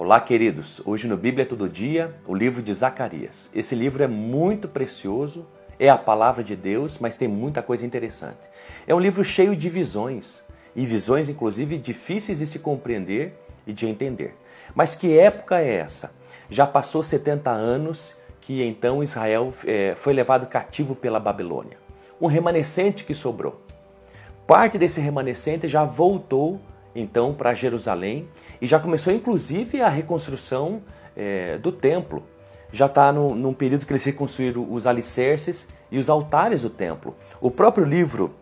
Olá, queridos. Hoje no Bíblia Todo Dia, o livro de Zacarias. Esse livro é muito precioso, é a palavra de Deus, mas tem muita coisa interessante. É um livro cheio de visões, e visões, inclusive, difíceis de se compreender e de entender. Mas que época é essa? Já passou 70 anos que então Israel é, foi levado cativo pela Babilônia. Um remanescente que sobrou. Parte desse remanescente já voltou então para Jerusalém e já começou inclusive a reconstrução é, do templo. Já está num período que eles reconstruíram os alicerces e os altares do templo. O próprio livro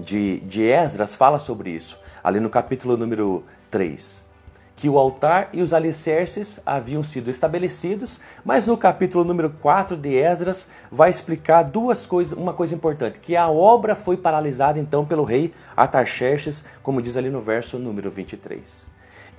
de, de Esdras fala sobre isso, ali no capítulo número 3 que o altar e os alicerces haviam sido estabelecidos, mas no capítulo número 4 de Esdras vai explicar duas coisas, uma coisa importante, que a obra foi paralisada então pelo rei Atarxerxes, como diz ali no verso número 23.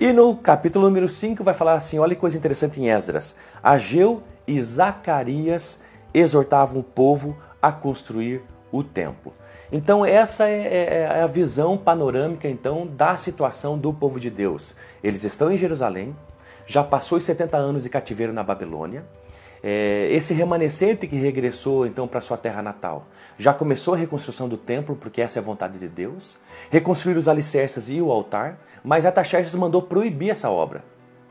E no capítulo número 5 vai falar assim, olha que coisa interessante em Esdras. Ageu e Zacarias exortavam o povo a construir o templo. Então essa é, é, é, a visão panorâmica então da situação do povo de Deus. Eles estão em Jerusalém, já passou os 70 anos de cativeiro na Babilônia. É, esse remanescente que regressou então para sua terra natal já começou a reconstrução do templo, porque essa é a vontade de Deus, reconstruir os alicerces e o altar, mas Ataxerxes mandou proibir essa obra,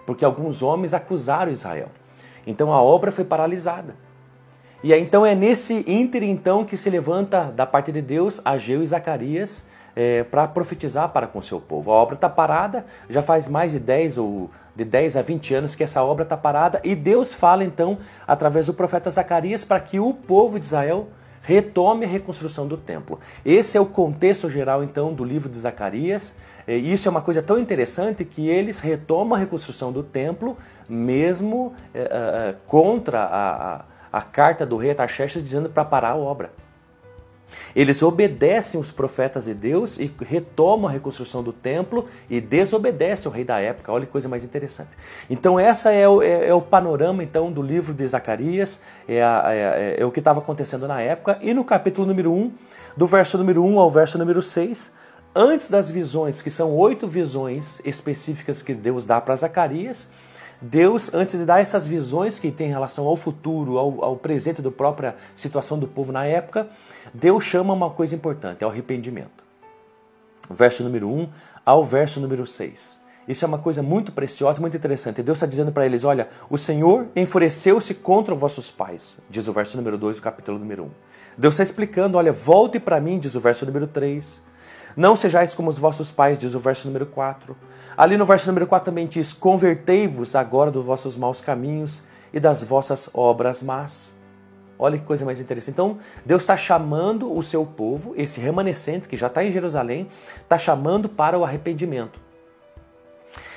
porque alguns homens acusaram Israel. Então a obra foi paralisada. E aí, então é nesse ínter então que se levanta da parte de Deus Ageu e Zacarias é, para profetizar para com seu povo. A obra está parada, já faz mais de 10 ou de 10 a 20 anos que essa obra está parada, e Deus fala então através do profeta Zacarias para que o povo de Israel retome a reconstrução do templo. Esse é o contexto geral então do livro de Zacarias. E isso é uma coisa tão interessante que eles retomam a reconstrução do templo mesmo é, é, contra a, a a carta do rei Ataxerxes dizendo para parar a obra. Eles obedecem os profetas de Deus e retomam a reconstrução do templo e desobedecem o rei da época. Olha que coisa mais interessante. Então, essa é o, é, é o panorama então do livro de Zacarias, é, a, é, é o que estava acontecendo na época. E no capítulo número 1, do verso número 1 ao verso número 6, antes das visões, que são oito visões específicas que Deus dá para Zacarias, Deus, antes de dar essas visões que tem em relação ao futuro, ao, ao presente da própria situação do povo na época, Deus chama uma coisa importante, é o arrependimento. Verso número 1 ao verso número 6. Isso é uma coisa muito preciosa, muito interessante. Deus está dizendo para eles: olha, o Senhor enfureceu-se contra os vossos pais, diz o verso número 2 do capítulo número 1. Deus está explicando: olha, volte para mim, diz o verso número 3. Não sejais como os vossos pais, diz o verso número 4. Ali no verso número 4 também diz: Convertei-vos agora dos vossos maus caminhos e das vossas obras más. Olha que coisa mais interessante. Então, Deus está chamando o seu povo, esse remanescente que já está em Jerusalém, está chamando para o arrependimento.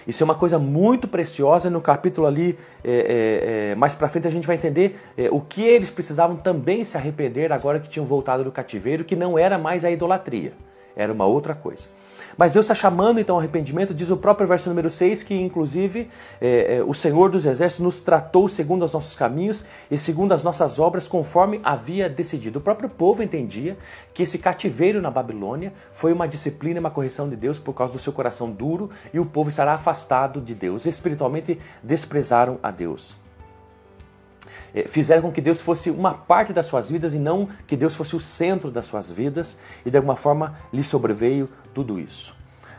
Isso é uma coisa muito preciosa. No capítulo ali, é, é, é, mais para frente, a gente vai entender é, o que eles precisavam também se arrepender agora que tinham voltado do cativeiro, que não era mais a idolatria era uma outra coisa. Mas Deus está chamando então ao arrependimento, diz o próprio verso número 6, que inclusive é, é, o Senhor dos Exércitos nos tratou segundo os nossos caminhos e segundo as nossas obras, conforme havia decidido. O próprio povo entendia que esse cativeiro na Babilônia foi uma disciplina e uma correção de Deus por causa do seu coração duro e o povo estará afastado de Deus. Espiritualmente desprezaram a Deus. É, fizeram com que Deus fosse uma parte das suas vidas e não que Deus fosse o centro das suas vidas, e de alguma forma lhe sobreveio tudo isso.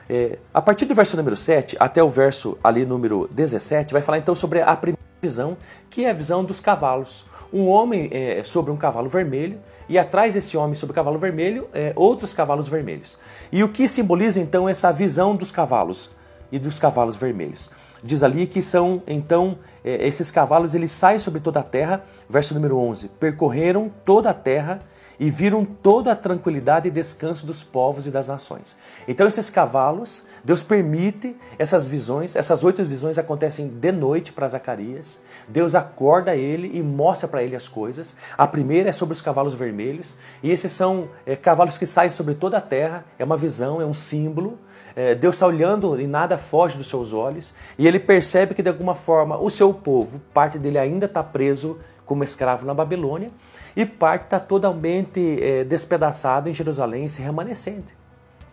É, a partir do verso número 7 até o verso ali número 17, vai falar então sobre a primeira visão, que é a visão dos cavalos. Um homem é, sobre um cavalo vermelho e atrás desse homem sobre o cavalo vermelho, é, outros cavalos vermelhos. E o que simboliza então essa visão dos cavalos? E dos cavalos vermelhos. Diz ali que são, então, é, esses cavalos, eles saem sobre toda a terra, verso número 11, percorreram toda a terra e viram toda a tranquilidade e descanso dos povos e das nações. Então esses cavalos, Deus permite essas visões, essas oito visões acontecem de noite para Zacarias. Deus acorda ele e mostra para ele as coisas. A primeira é sobre os cavalos vermelhos, e esses são é, cavalos que saem sobre toda a terra, é uma visão, é um símbolo. É, Deus está olhando e nada foge dos seus olhos, e ele percebe que de alguma forma o seu povo, parte dele ainda está preso como escravo na Babilônia, e parte está totalmente é, despedaçado em Jerusalém, esse remanescente.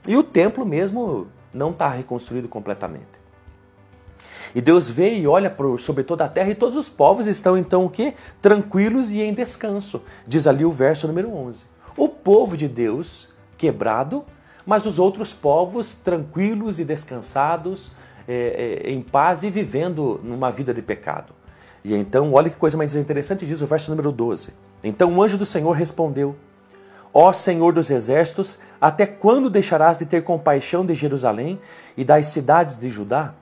E o templo mesmo não está reconstruído completamente. E Deus vê e olha sobre toda a terra e todos os povos estão então o quê? Tranquilos e em descanso. Diz ali o verso número 11. O povo de Deus quebrado, mas os outros povos tranquilos e descansados, é, é, em paz e vivendo numa vida de pecado. E então, olha que coisa mais interessante, diz o verso número 12. Então o anjo do Senhor respondeu: Ó Senhor dos exércitos, até quando deixarás de ter compaixão de Jerusalém e das cidades de Judá?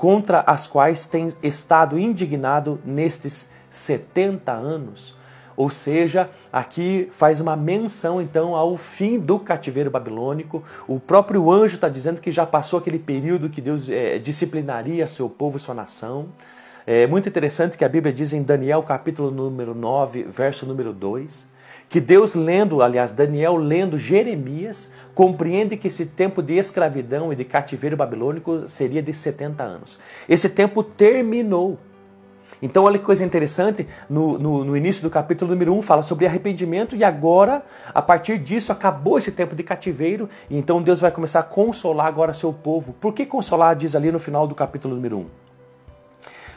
contra as quais tem estado indignado nestes 70 anos. Ou seja, aqui faz uma menção então ao fim do cativeiro babilônico. O próprio anjo está dizendo que já passou aquele período que Deus é, disciplinaria seu povo e sua nação. É muito interessante que a Bíblia diz em Daniel capítulo número 9, verso número 2, que Deus lendo, aliás, Daniel lendo Jeremias, compreende que esse tempo de escravidão e de cativeiro babilônico seria de 70 anos. Esse tempo terminou. Então, olha que coisa interessante, no, no, no, início do capítulo número 1 fala sobre arrependimento, e agora, a partir disso, acabou esse tempo de cativeiro, e então Deus vai começar a consolar agora seu povo. Por que consolar? Diz ali no final do capítulo número 1.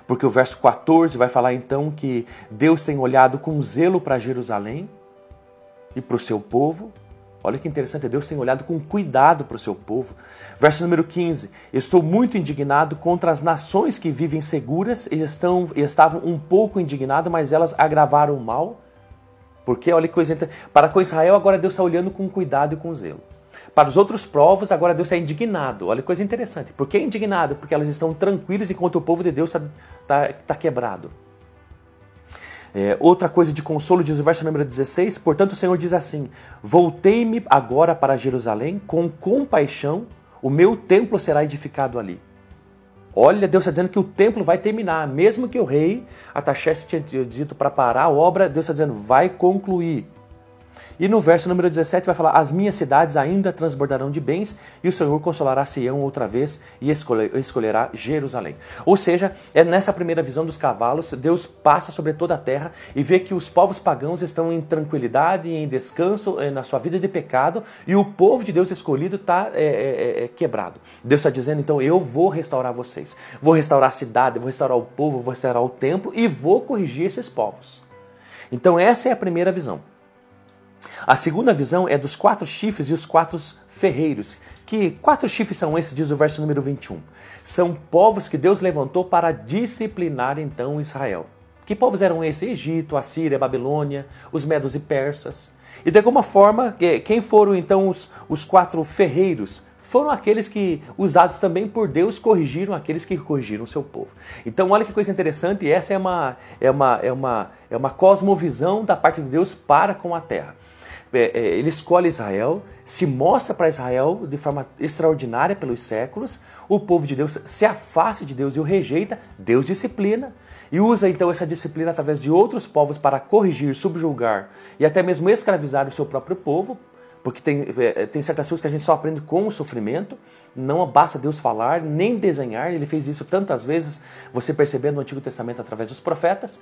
Porque o verso 14 vai falar então que Deus tem olhado com zelo para Jerusalém, e para o seu povo. Olha que interessante, Deus tem olhado com cuidado para o seu povo. Verso número 15: Estou muito indignado contra as nações que vivem seguras e estão, estavam um pouco indignadas, mas elas agravaram o mal. Porque, olha que coisa interessante. Para com Israel, agora Deus está olhando com cuidado e com zelo. Para os outros povos, agora Deus está indignado. Olha que coisa interessante. Por que indignado? Porque elas estão tranquilas enquanto o povo de Deus está tá, tá quebrado. É, outra coisa de consolo, diz o verso número 16: Portanto, o Senhor diz assim: Voltei-me agora para Jerusalém, com compaixão, o meu templo será edificado ali. Olha, Deus está dizendo que o templo vai terminar, mesmo que o rei Ataxerxes tinha dito para parar a obra, Deus está dizendo vai concluir. E no verso número 17 vai falar: As minhas cidades ainda transbordarão de bens, e o Senhor consolará Sião outra vez e escolherá Jerusalém. Ou seja, é nessa primeira visão dos cavalos, Deus passa sobre toda a terra e vê que os povos pagãos estão em tranquilidade em descanso eh, na sua vida de pecado, e o povo de Deus escolhido está é, é, é, quebrado. Deus está dizendo: então eu vou restaurar vocês, vou restaurar a cidade, vou restaurar o povo, vou restaurar o templo e vou corrigir esses povos. Então, essa é a primeira visão. A segunda visão é dos quatro chifres e os quatro ferreiros. Que quatro chifres são esses, diz o verso número 21. São povos que Deus levantou para disciplinar então Israel. Que povos eram esses? Egito, Assíria, Babilônia, os medos e persas. E de alguma forma, quem foram então os, os quatro ferreiros? Foram aqueles que, usados também por Deus, corrigiram aqueles que corrigiram o seu povo. Então, olha que coisa interessante, essa é uma, é uma, é uma, é uma cosmovisão da parte de Deus para com a terra. É, é, ele escolhe Israel, se mostra para Israel de forma extraordinária pelos séculos, o povo de Deus se afasta de Deus e o rejeita, Deus disciplina e usa então essa disciplina através de outros povos para corrigir, subjugar e até mesmo escravizar o seu próprio povo, porque tem, é, tem certas coisas que a gente só aprende com o sofrimento, não basta Deus falar, nem desenhar, ele fez isso tantas vezes, você percebendo no Antigo Testamento através dos profetas,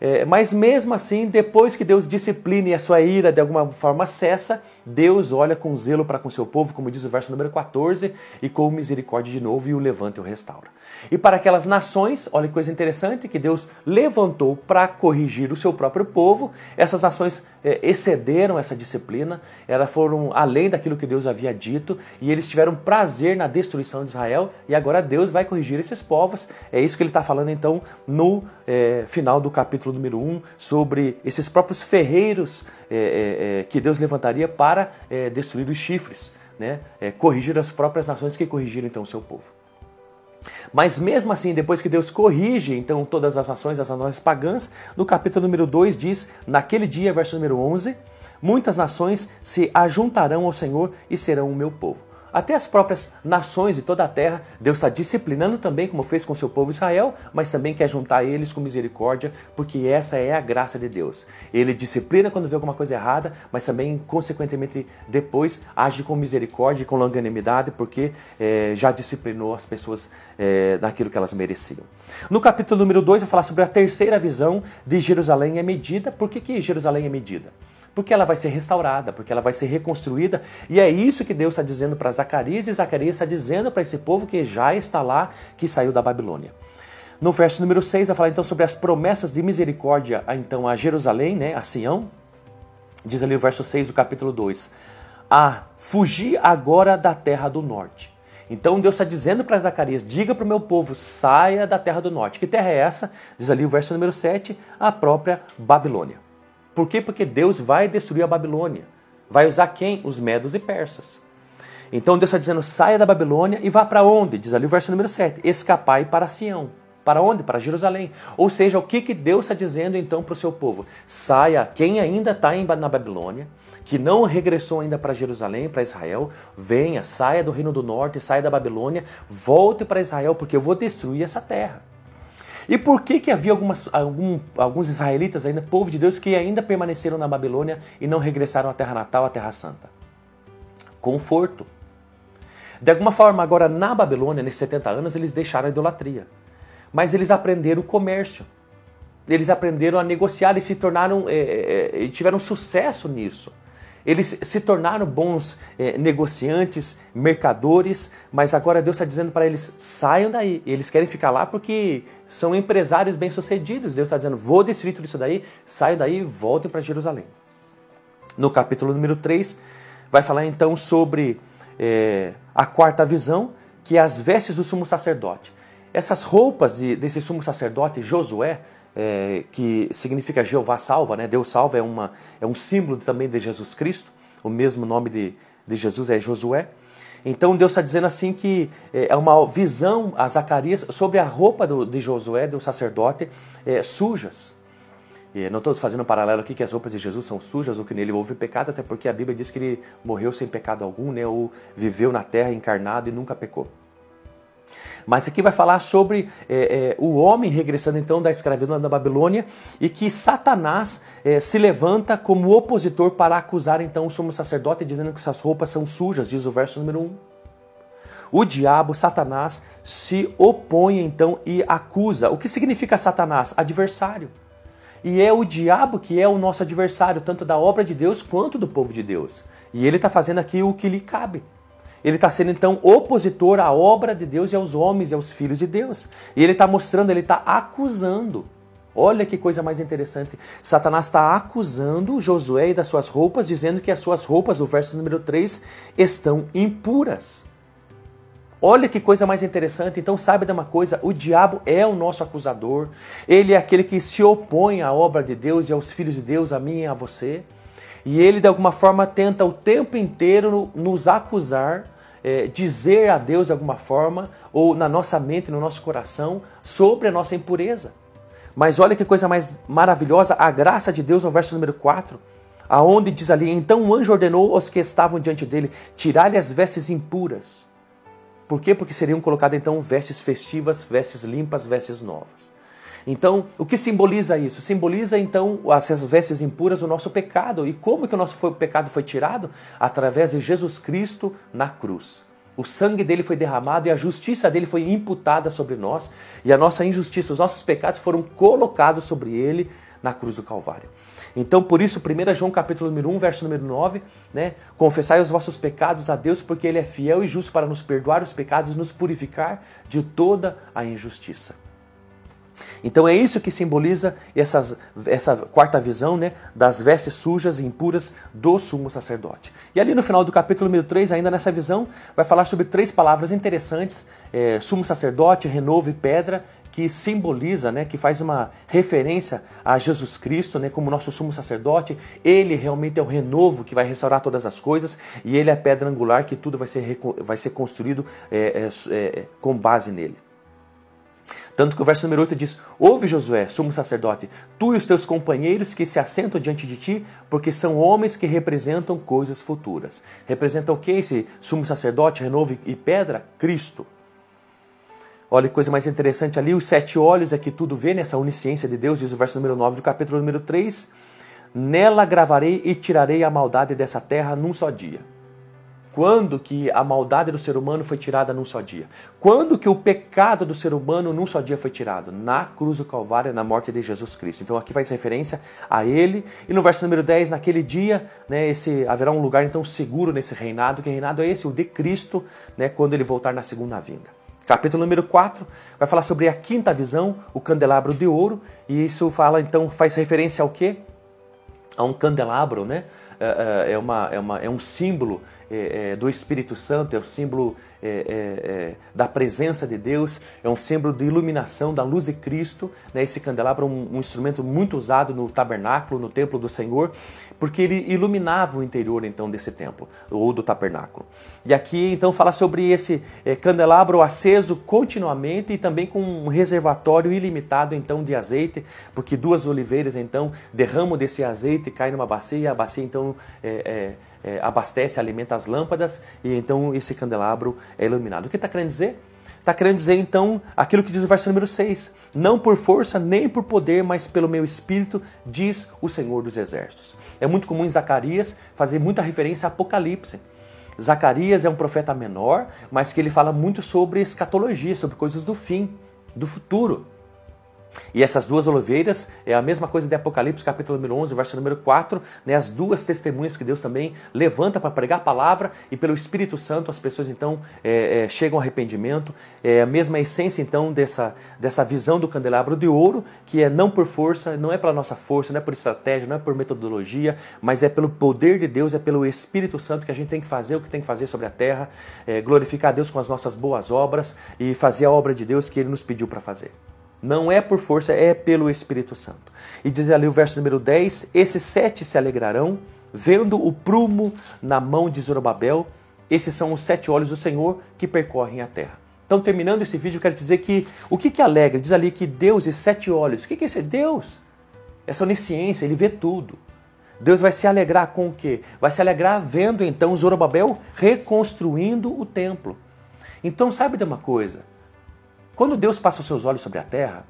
é, mas mesmo assim, depois que Deus disciplina e a sua ira de alguma forma cessa, Deus olha com zelo para com seu povo, como diz o verso número 14, e com misericórdia de novo e o levanta e o restaura. E para aquelas nações, olha que coisa interessante, que Deus levantou para corrigir o seu próprio povo, essas nações é, excederam essa disciplina, elas foram além daquilo que Deus havia dito, e eles tiveram prazer na destruição de Israel, e agora Deus vai corrigir esses povos. É isso que ele está falando então no é, final do capítulo número 1, sobre esses próprios ferreiros é, é, é, que Deus levantaria para é, destruir os chifres, né? É, corrigir as próprias nações que corrigiram então o seu povo. Mas mesmo assim, depois que Deus corrige então todas as nações, as nações pagãs, no capítulo número 2 diz: Naquele dia, verso número 11, muitas nações se ajuntarão ao Senhor e serão o meu povo. Até as próprias nações de toda a terra, Deus está disciplinando também, como fez com seu povo Israel, mas também quer juntar eles com misericórdia, porque essa é a graça de Deus. Ele disciplina quando vê alguma coisa errada, mas também, consequentemente, depois age com misericórdia e com longanimidade, porque é, já disciplinou as pessoas é, naquilo que elas mereciam. No capítulo número 2, vai falar sobre a terceira visão de Jerusalém é medida. Por que, que Jerusalém é medida? Porque ela vai ser restaurada, porque ela vai ser reconstruída. E é isso que Deus está dizendo para Zacarias, e Zacarias está dizendo para esse povo que já está lá, que saiu da Babilônia. No verso número 6, vai falar então sobre as promessas de misericórdia a, então, a Jerusalém, né, a Sião. Diz ali o verso 6 do capítulo 2: A fugir agora da terra do norte. Então Deus está dizendo para Zacarias: diga para o meu povo, saia da terra do norte. Que terra é essa? Diz ali o verso número 7, a própria Babilônia. Por quê? Porque Deus vai destruir a Babilônia. Vai usar quem? Os medos e persas. Então Deus está dizendo: saia da Babilônia e vá para onde? Diz ali o verso número 7: escapai para Sião. Para onde? Para Jerusalém. Ou seja, o que, que Deus está dizendo então para o seu povo? Saia, quem ainda está na Babilônia, que não regressou ainda para Jerusalém, para Israel, venha, saia do reino do norte, saia da Babilônia, volte para Israel, porque eu vou destruir essa terra. E por que, que havia algumas, algum, alguns israelitas ainda, povo de Deus, que ainda permaneceram na Babilônia e não regressaram à terra natal, à terra santa? Conforto. De alguma forma, agora na Babilônia, nesses 70 anos, eles deixaram a idolatria mas eles aprenderam o comércio. Eles aprenderam a negociar e se tornaram, é, é, tiveram sucesso nisso. Eles se tornaram bons é, negociantes, mercadores, mas agora Deus está dizendo para eles: saiam daí. Eles querem ficar lá porque são empresários bem-sucedidos. Deus está dizendo: vou destruir tudo isso daí, saiam daí e voltem para Jerusalém. No capítulo número 3, vai falar então sobre é, a quarta visão, que é as vestes do sumo sacerdote. Essas roupas de, desse sumo sacerdote Josué, é, que significa Jeová salva, né? Deus salva é, uma, é um símbolo também de Jesus Cristo, o mesmo nome de, de Jesus é Josué. Então Deus está dizendo assim que é, é uma visão a Zacarias sobre a roupa do, de Josué, do sacerdote, é, sujas. E não estou fazendo um paralelo aqui que as roupas de Jesus são sujas ou que nele houve pecado, até porque a Bíblia diz que ele morreu sem pecado algum, né? ou viveu na terra encarnado e nunca pecou. Mas aqui vai falar sobre é, é, o homem regressando então da escravidão da Babilônia e que Satanás é, se levanta como opositor para acusar então o sumo sacerdote, dizendo que essas roupas são sujas, diz o verso número 1. O diabo, Satanás, se opõe então e acusa. O que significa Satanás? Adversário. E é o diabo que é o nosso adversário, tanto da obra de Deus quanto do povo de Deus. E ele está fazendo aqui o que lhe cabe. Ele está sendo então opositor à obra de Deus e aos homens e aos filhos de Deus. E ele está mostrando, ele está acusando. Olha que coisa mais interessante. Satanás está acusando Josué das suas roupas, dizendo que as suas roupas, o verso número 3, estão impuras. Olha que coisa mais interessante. Então, sabe de uma coisa? O diabo é o nosso acusador. Ele é aquele que se opõe à obra de Deus e aos filhos de Deus, a mim e a você. E ele, de alguma forma, tenta o tempo inteiro nos acusar é, dizer a Deus de alguma forma, ou na nossa mente, no nosso coração, sobre a nossa impureza. Mas olha que coisa mais maravilhosa, a graça de Deus no verso número 4, aonde diz ali: Então o anjo ordenou aos que estavam diante dele tirar-lhe as vestes impuras. Por quê? Porque seriam colocadas então vestes festivas, vestes limpas, vestes novas. Então, o que simboliza isso? Simboliza então essas vestes impuras o nosso pecado. E como que o nosso pecado foi tirado? Através de Jesus Cristo na cruz. O sangue dele foi derramado e a justiça dele foi imputada sobre nós, e a nossa injustiça, os nossos pecados foram colocados sobre ele na cruz do Calvário. Então, por isso, 1 João capítulo número 1, verso número 9, né? Confessai os vossos pecados a Deus, porque Ele é fiel e justo para nos perdoar os pecados e nos purificar de toda a injustiça. Então é isso que simboliza essas, essa quarta visão né, das vestes sujas e impuras do sumo sacerdote. E ali no final do capítulo número 3, ainda nessa visão, vai falar sobre três palavras interessantes: é, sumo sacerdote, renovo e pedra, que simboliza, né, que faz uma referência a Jesus Cristo né, como nosso sumo sacerdote. Ele realmente é o renovo que vai restaurar todas as coisas e ele é a pedra angular que tudo vai ser, vai ser construído é, é, é com base nele. Tanto que o verso número 8 diz: Ouve, Josué, sumo sacerdote, tu e os teus companheiros que se assentam diante de ti, porque são homens que representam coisas futuras. Representam o que esse sumo sacerdote, renovo e pedra? Cristo. Olha que coisa mais interessante ali, os sete olhos é que tudo vê nessa onisciência de Deus, diz o verso número 9 do capítulo número 3. Nela gravarei e tirarei a maldade dessa terra num só dia. Quando que a maldade do ser humano foi tirada num só dia? Quando que o pecado do ser humano num só dia foi tirado? Na cruz do Calvário, na morte de Jesus Cristo. Então aqui faz referência a ele. E no verso número 10, naquele dia, né, esse, haverá um lugar então seguro nesse reinado. Que reinado é esse? O de Cristo, né, quando ele voltar na segunda vinda. Capítulo número 4 vai falar sobre a quinta visão, o candelabro de ouro, e isso fala então faz referência ao quê? A um candelabro, né? É, é, é uma, é, uma, é um símbolo é, é, do Espírito Santo, é um símbolo da presença de Deus, é um símbolo de iluminação da luz de Cristo. Né? Esse candelabro é um, um, instrumento muito usado no tabernáculo, no templo do Senhor, porque ele iluminava o interior então desse templo ou do tabernáculo. E aqui então fala sobre esse candelabro aceso continuamente e também com um reservatório ilimitado então de azeite, porque duas oliveiras então derramam desse azeite, cai numa bacia e a bacia então é, é, abastece, alimenta as lâmpadas e então esse candelabro é iluminado. O que está querendo dizer? Está querendo dizer então aquilo que diz o verso número 6: Não por força nem por poder, mas pelo meu espírito, diz o Senhor dos Exércitos. É muito comum em Zacarias fazer muita referência a Apocalipse. Zacarias é um profeta menor, mas que ele fala muito sobre escatologia, sobre coisas do fim, do futuro. E essas duas oliveiras é a mesma coisa de Apocalipse, capítulo número 11, verso número 4, né? as duas testemunhas que Deus também levanta para pregar a palavra e pelo Espírito Santo as pessoas então é, é, chegam ao arrependimento. É a mesma essência então dessa, dessa visão do candelabro de ouro, que é não por força, não é pela nossa força, não é por estratégia, não é por metodologia, mas é pelo poder de Deus, é pelo Espírito Santo que a gente tem que fazer o que tem que fazer sobre a terra, é, glorificar a Deus com as nossas boas obras e fazer a obra de Deus que Ele nos pediu para fazer. Não é por força, é pelo Espírito Santo. E diz ali o verso número 10: Esses sete se alegrarão, vendo o prumo na mão de Zorobabel. Esses são os sete olhos do Senhor que percorrem a terra. Então, terminando esse vídeo, quero dizer que o que, que alegra? Diz ali que Deus e sete olhos. O que, que é esse? Deus. Essa onisciência, ele vê tudo. Deus vai se alegrar com o quê? Vai se alegrar vendo então Zorobabel reconstruindo o templo. Então, sabe de uma coisa? Quando Deus passa os seus olhos sobre a terra,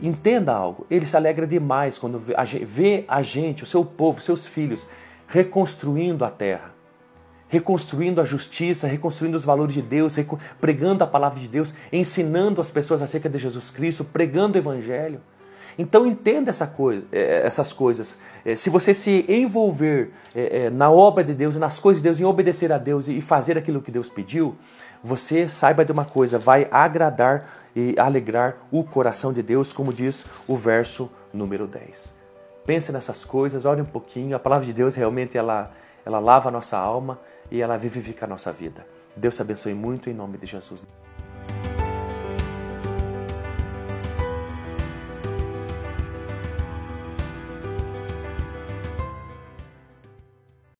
entenda algo, ele se alegra demais quando vê a gente, o seu povo, seus filhos, reconstruindo a terra, reconstruindo a justiça, reconstruindo os valores de Deus, pregando a palavra de Deus, ensinando as pessoas acerca de Jesus Cristo, pregando o Evangelho. Então entenda essa coisa, eh, essas coisas. Eh, se você se envolver eh, na obra de Deus nas coisas de Deus, em obedecer a Deus e fazer aquilo que Deus pediu, você saiba de uma coisa, vai agradar e alegrar o coração de Deus, como diz o verso número 10. Pense nessas coisas, ore um pouquinho. A palavra de Deus realmente ela, ela lava a nossa alma e ela vivifica a nossa vida. Deus te abençoe muito em nome de Jesus.